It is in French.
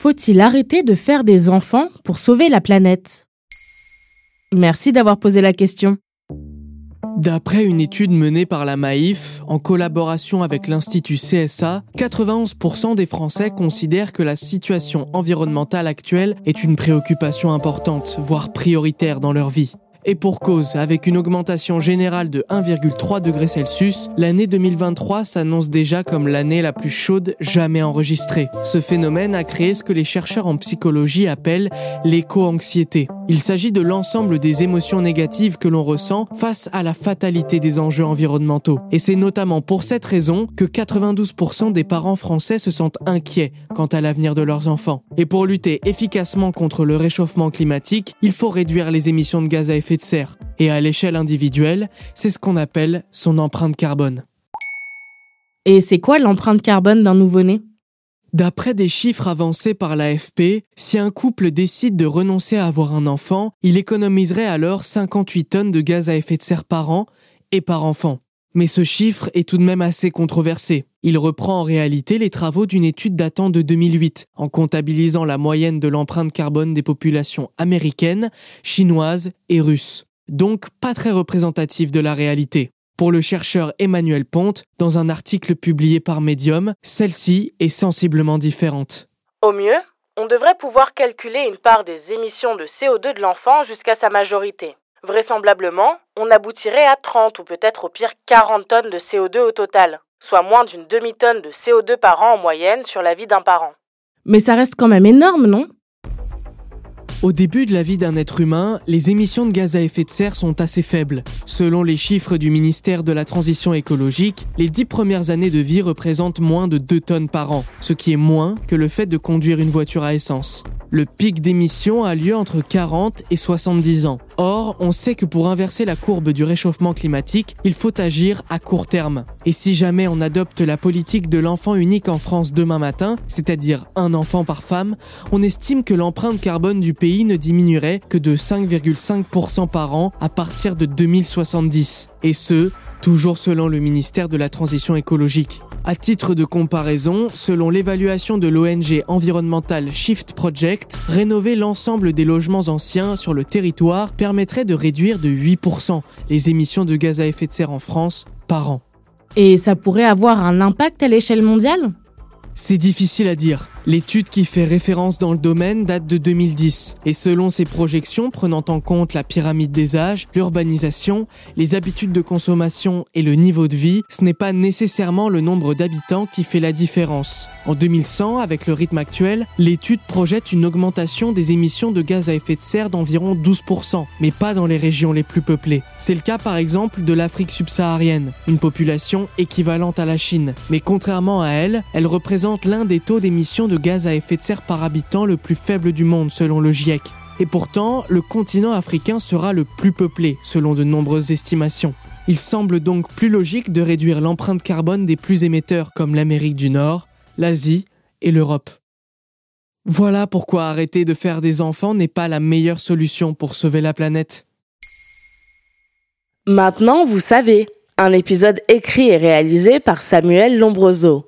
Faut-il arrêter de faire des enfants pour sauver la planète? Merci d'avoir posé la question. D'après une étude menée par la Maïf, en collaboration avec l'Institut CSA, 91% des Français considèrent que la situation environnementale actuelle est une préoccupation importante, voire prioritaire dans leur vie. Et pour cause, avec une augmentation générale de 1,3 degré Celsius, l'année 2023 s'annonce déjà comme l'année la plus chaude jamais enregistrée. Ce phénomène a créé ce que les chercheurs en psychologie appellent l'éco-anxiété. Il s'agit de l'ensemble des émotions négatives que l'on ressent face à la fatalité des enjeux environnementaux. Et c'est notamment pour cette raison que 92% des parents français se sentent inquiets quant à l'avenir de leurs enfants. Et pour lutter efficacement contre le réchauffement climatique, il faut réduire les émissions de gaz à effet de serre. Et à l'échelle individuelle, c'est ce qu'on appelle son empreinte carbone. Et c'est quoi l'empreinte carbone d'un nouveau-né? D'après des chiffres avancés par l'AFP, si un couple décide de renoncer à avoir un enfant, il économiserait alors 58 tonnes de gaz à effet de serre par an et par enfant. Mais ce chiffre est tout de même assez controversé. Il reprend en réalité les travaux d'une étude datant de 2008, en comptabilisant la moyenne de l'empreinte carbone des populations américaines, chinoises et russes. Donc pas très représentatif de la réalité. Pour le chercheur Emmanuel Ponte, dans un article publié par Medium, celle-ci est sensiblement différente. Au mieux, on devrait pouvoir calculer une part des émissions de CO2 de l'enfant jusqu'à sa majorité. Vraisemblablement, on aboutirait à 30 ou peut-être au pire 40 tonnes de CO2 au total, soit moins d'une demi-tonne de CO2 par an en moyenne sur la vie d'un parent. Mais ça reste quand même énorme, non? Au début de la vie d'un être humain, les émissions de gaz à effet de serre sont assez faibles. Selon les chiffres du ministère de la Transition écologique, les dix premières années de vie représentent moins de 2 tonnes par an, ce qui est moins que le fait de conduire une voiture à essence. Le pic d'émissions a lieu entre 40 et 70 ans. Or, on sait que pour inverser la courbe du réchauffement climatique, il faut agir à court terme. Et si jamais on adopte la politique de l'enfant unique en France demain matin, c'est-à-dire un enfant par femme, on estime que l'empreinte carbone du pays ne diminuerait que de 5,5% par an à partir de 2070. Et ce, toujours selon le ministère de la Transition écologique. À titre de comparaison, selon l'évaluation de l'ONG environnementale Shift Project, rénover l'ensemble des logements anciens sur le territoire permettrait de réduire de 8% les émissions de gaz à effet de serre en France par an. Et ça pourrait avoir un impact à l'échelle mondiale? C'est difficile à dire. L'étude qui fait référence dans le domaine date de 2010 et selon ses projections prenant en compte la pyramide des âges, l'urbanisation, les habitudes de consommation et le niveau de vie, ce n'est pas nécessairement le nombre d'habitants qui fait la différence. En 2100, avec le rythme actuel, l'étude projette une augmentation des émissions de gaz à effet de serre d'environ 12%, mais pas dans les régions les plus peuplées. C'est le cas par exemple de l'Afrique subsaharienne, une population équivalente à la Chine, mais contrairement à elle, elle représente l'un des taux d'émissions de gaz à effet de serre par habitant le plus faible du monde selon le GIEC. Et pourtant, le continent africain sera le plus peuplé selon de nombreuses estimations. Il semble donc plus logique de réduire l'empreinte carbone des plus émetteurs comme l'Amérique du Nord, l'Asie et l'Europe. Voilà pourquoi arrêter de faire des enfants n'est pas la meilleure solution pour sauver la planète. Maintenant, vous savez, un épisode écrit et réalisé par Samuel Lombroso.